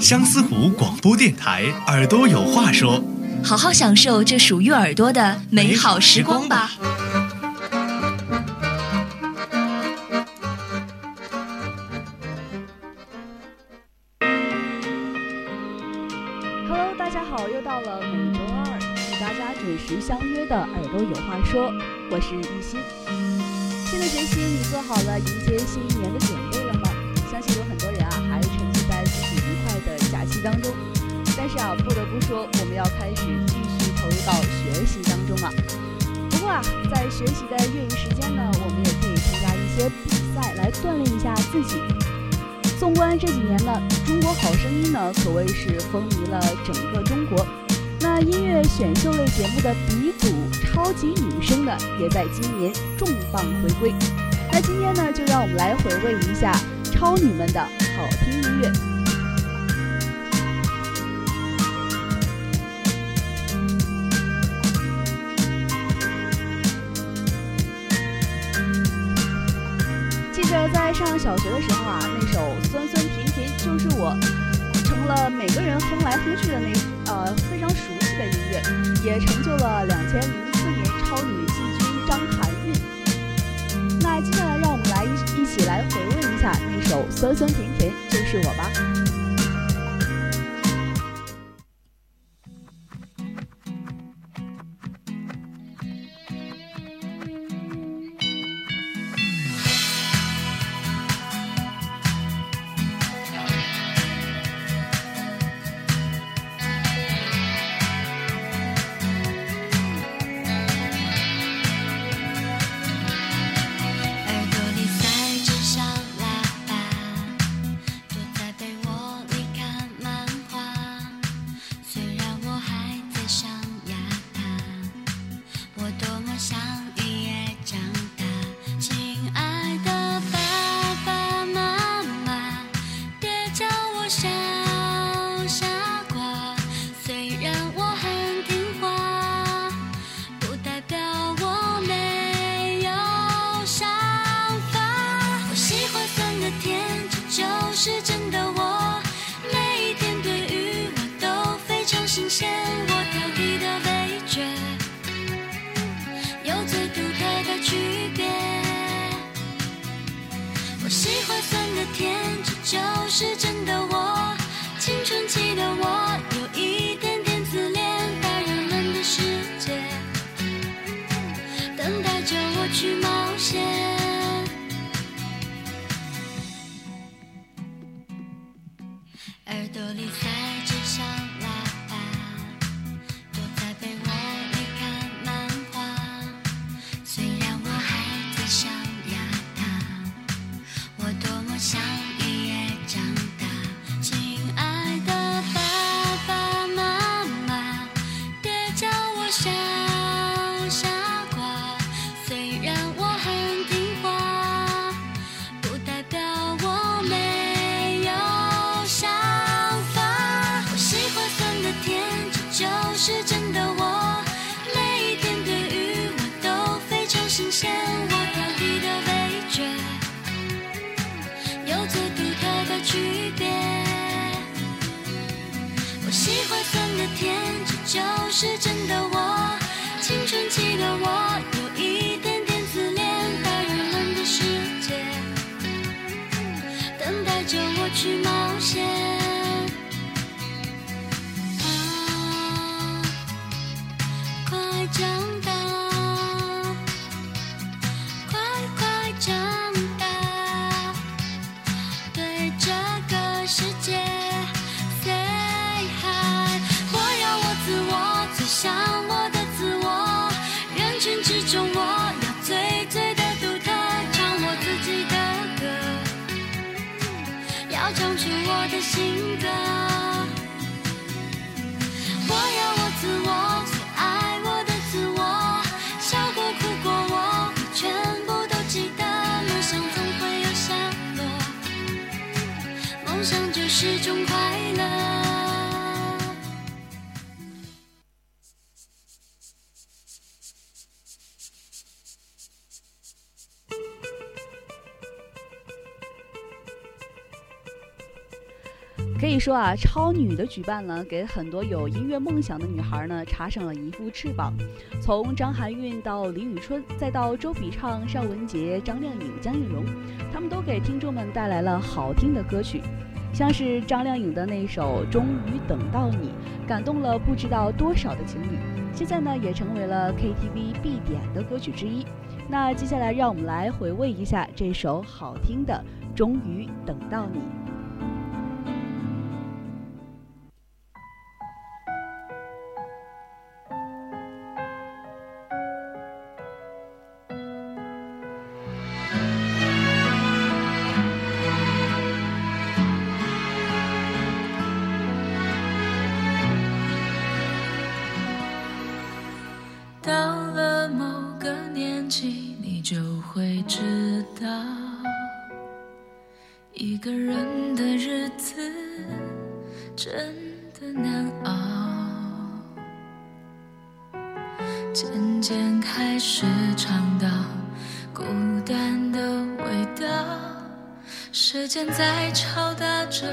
相思湖广播电台，耳朵有话说。好好享受这属于耳朵的美好时光吧。Hello，大家好，又到了每周二与大家准时相约的《耳朵有话说》，我是一心。新的学期你做好了迎接新一年的准学习的业余时间呢，我们也可以参加一些比赛来锻炼一下自己。纵观这几年呢，《中国好声音》呢可谓是风靡了整个中国。那音乐选秀类节目的鼻祖超级女声呢，也在今年重磅回归。那今天呢，就让我们来回味一下超女们的好听音乐。在上小学的时候啊，那首《酸酸甜甜就是我》成了每个人哼来哼去的那呃非常熟悉的音乐，也成就了两千零四年超女季军张含韵。那接下来让我们来一一起来回味一下那首《酸酸甜甜就是我》吧。是真的我。青春期的我有一点点自恋，大人们的世界等待着我去冒险。我的性格。可以说啊，超女的举办呢，给很多有音乐梦想的女孩呢插上了一副翅膀。从张含韵到李宇春，再到周笔畅、尚雯婕、张靓颖、江映蓉，他们都给听众们带来了好听的歌曲。像是张靓颖的那首《终于等到你》，感动了不知道多少的情侣，现在呢也成为了 KTV 必点的歌曲之一。那接下来让我们来回味一下这首好听的《终于等到你》。时间在敲打着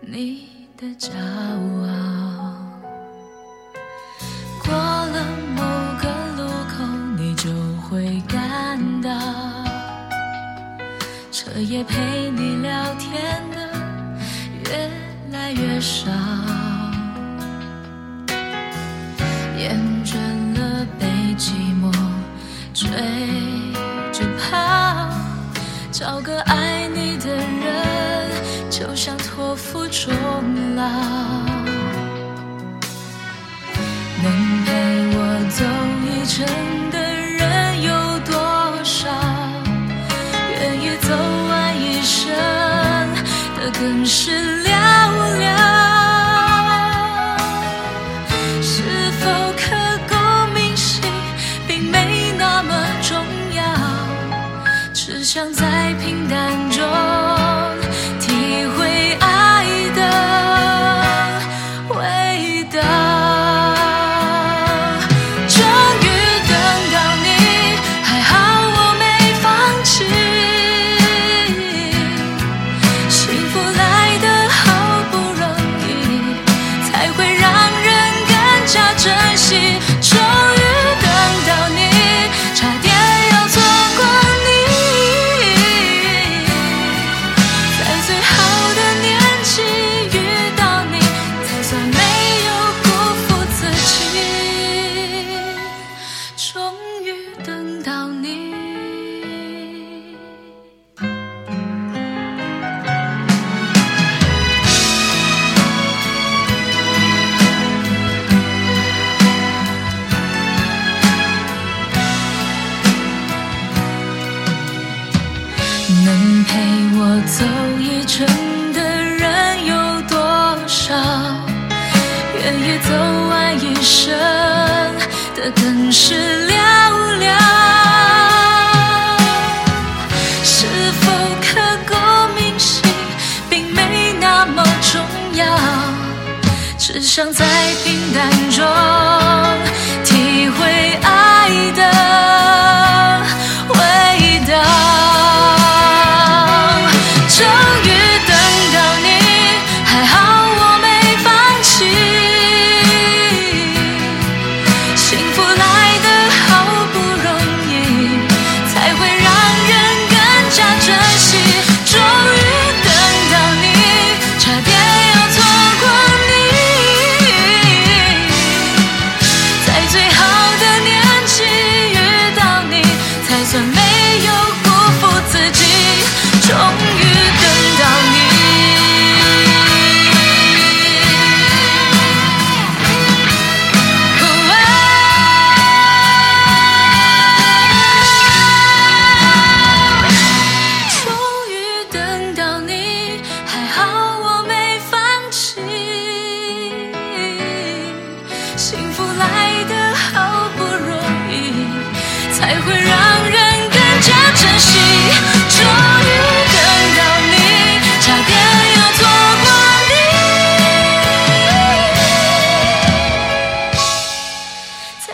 你的骄傲，过了某个路口，你就会感到，彻夜陪你聊天的越来越少，厌倦了被寂寞追着跑，找个终老，能陪我走一程的人有多少？愿意走完一生的更是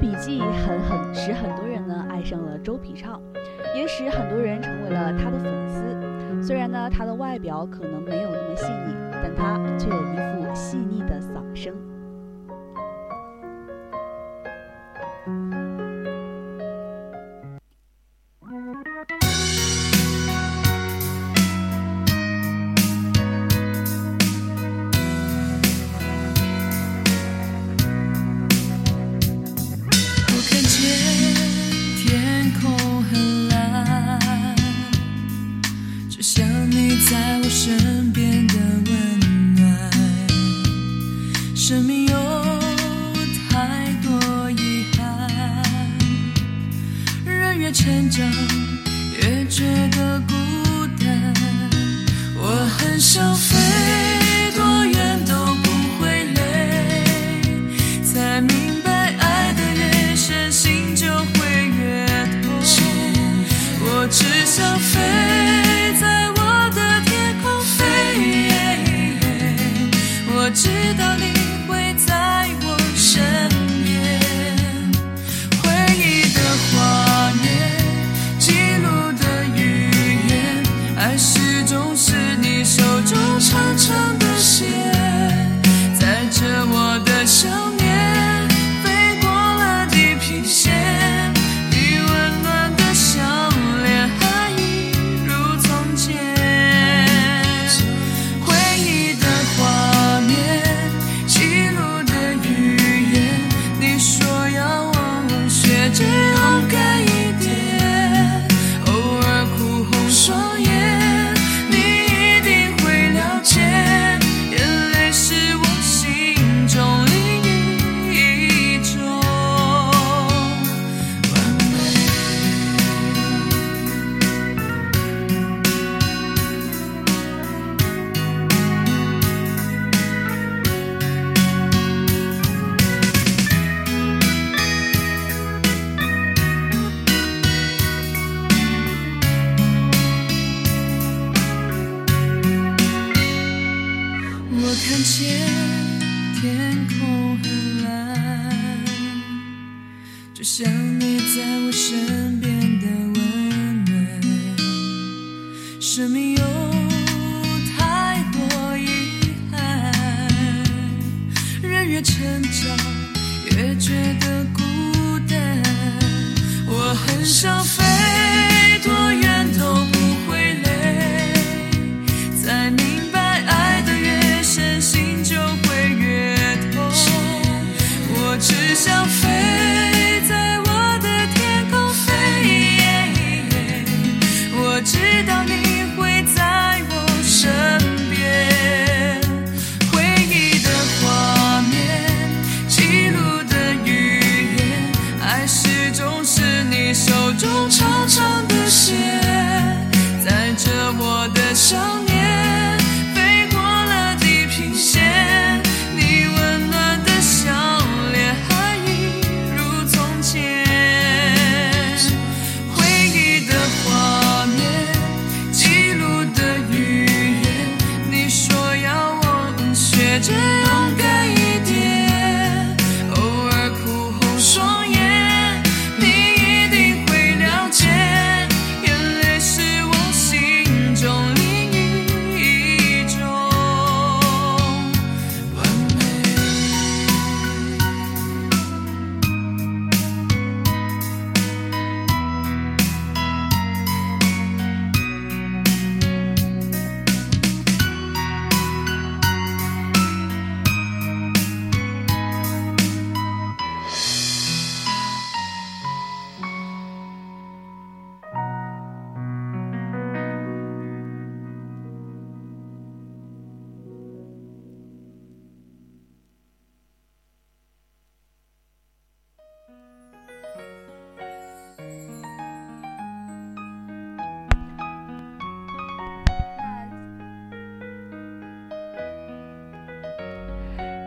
笔记很很使很多人呢爱上了。周笔畅也使很多人成为了他的粉丝虽然呢他的外表可能没有那么细腻但他却有一副细腻的嗓声。angel.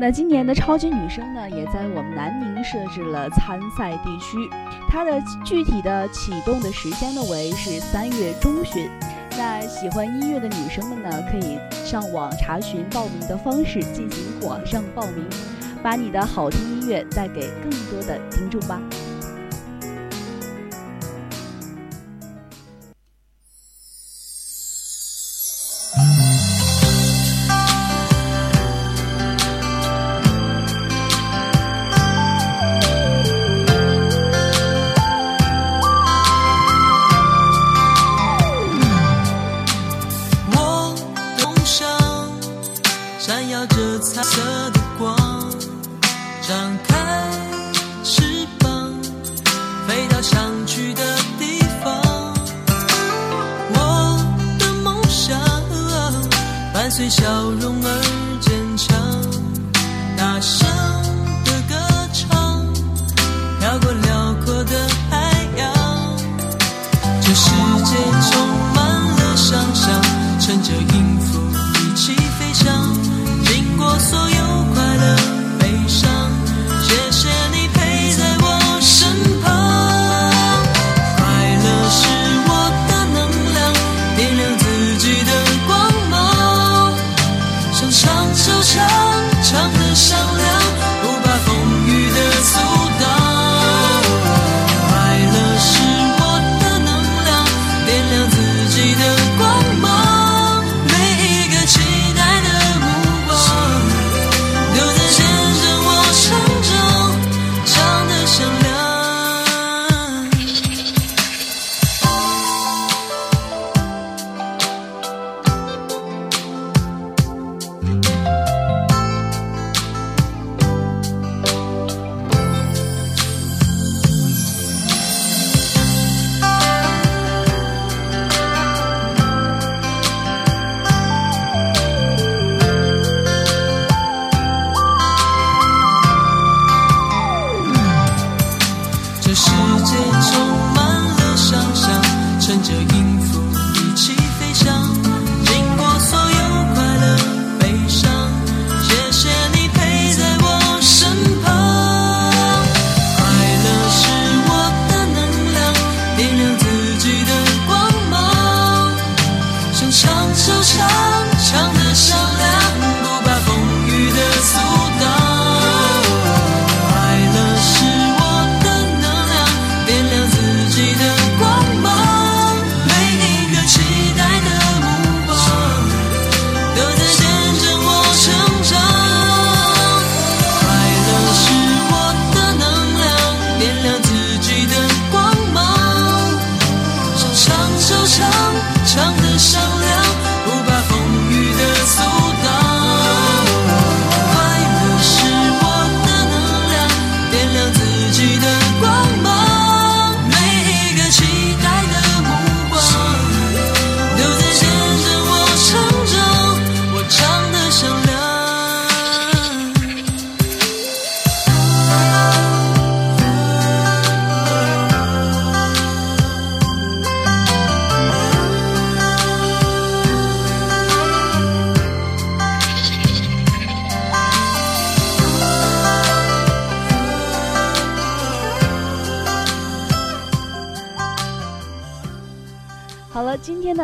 那今年的超级女声呢也在我们南宁设置了参赛地区。它的具体的启动的时间呢为是三月中旬。那喜欢音乐的女生们呢可以上网查询报名的方式进行网上报名把你的好听音乐带给更多的听众吧。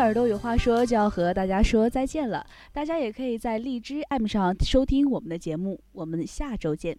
耳朵有话说就要和大家说再见了。大家也可以在荔枝 app 上收听我们的节目我们下周见。